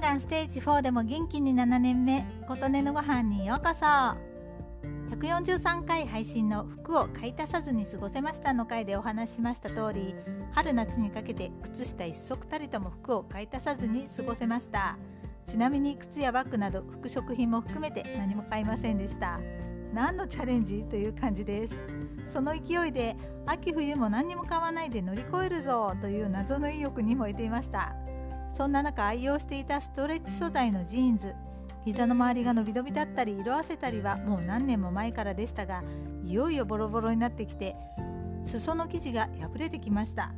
がんステージ4でも元気に7年目琴音のご飯にようこそ。143回配信の服を買い足さずに過ごせましたの回でお話ししました通り春夏にかけて靴下一足たりとも服を買い足さずに過ごせましたちなみに靴やバッグなど服飾品も含めて何も買いませんでした何のチャレンジという感じですその勢いで秋冬も何にも買わないで乗り越えるぞという謎の意欲に燃えていましたそんな中愛用していたストレッチ素材のジーンズ膝の周りが伸び伸びだったり色あせたりはもう何年も前からでしたがいよいよボロボロになってきて裾の生地が破れてきました。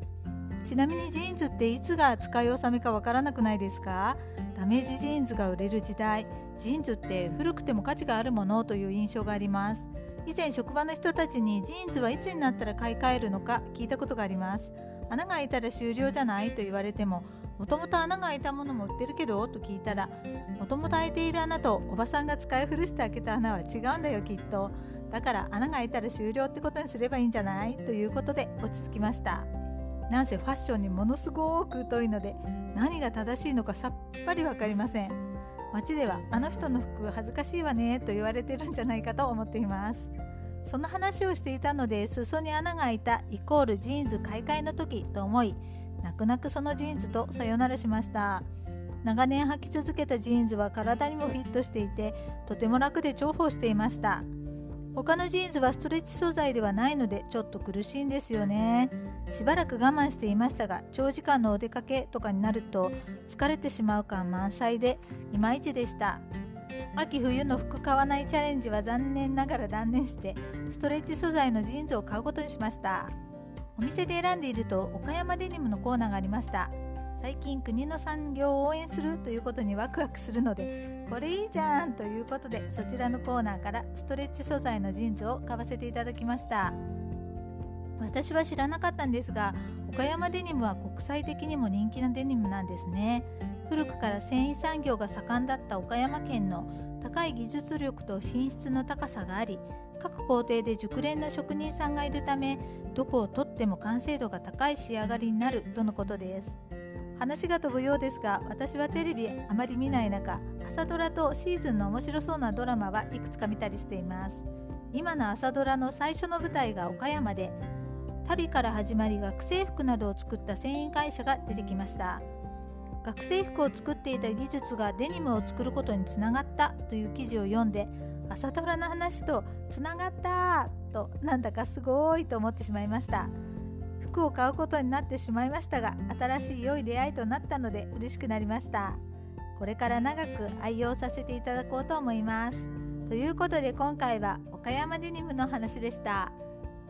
ちなみにジーンズっていつが使い納めかわからなくないですか？ダメージジーンズが売れる時代ジーンズって古くても価値があるものという印象があります。以前職場の人たちにジーンズはいつになったら買い替えるのか聞いたことがあります。穴が開いたら終了じゃないと言われてももともと穴が開いたものも売ってるけどと聞いたらもともと開いている穴とおばさんが使い古して開けた穴は違うんだよきっと。だから穴が開いたら終了ってことにすればいいんじゃない？ということで落ち着きました。なんせファッションにものすごく疎いので何が正しいのかさっぱり分かりません。街ではあの人の服恥ずかしいわねと言われてるんじゃないかと思っています。その話をしていたので裾に穴が開いたイコールジーンズ買い替えの時と思い泣く泣くそのジーンズとさよならしました。長年履き続けたジーンズは体にもフィットしていてとても楽で重宝していました。他のジーンズはストレッチ素材ではないのでちょっと苦しいんですよね。しばらく我慢していましたが長時間のお出かけとかになると疲れてしまう感満載でいまいちでした。秋冬の服買わないチャレンジは残念ながら断念してストレッチ素材のジーンズを買うことにしました。お店で選んでいると岡山デニムのコーナーがありました。最近国の産業を応援するということにワクワクするのでこれいいじゃんということでそちらのコーナーからストレッチ素材のジーンズを買わせていただきました。私は知らなかったんですが岡山デニムは国際的にも人気なデニムなんですね。古くから繊維産業が盛んだった岡山県の高い技術力と品質の高さがあり各工程で熟練の職人さんがいるためどこをとっても完成度が高い仕上がりになるとのことです。話が飛ぶようですが私はテレビあまり見ない中朝ドラとシーズンの面白そうなドラマはいくつか見たりしています。今の朝ドラの最初の舞台が岡山で旅から始まり学生服などを作った繊維会社が出てきました。学生服を作っていた技術がデニムを作ることにつながったという記事を読んで朝ドラの話とつながったとなんだかすごいと思ってしまいました。服を買うことになってしまいましたが新しい良い出会いとなったので嬉しくなりました。これから長く愛用させていただこうと思います。ということで今回は岡山デニムの話でした。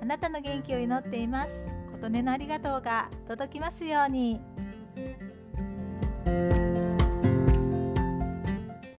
あなたの元気を祈っています。琴音のありがとうが届きますように。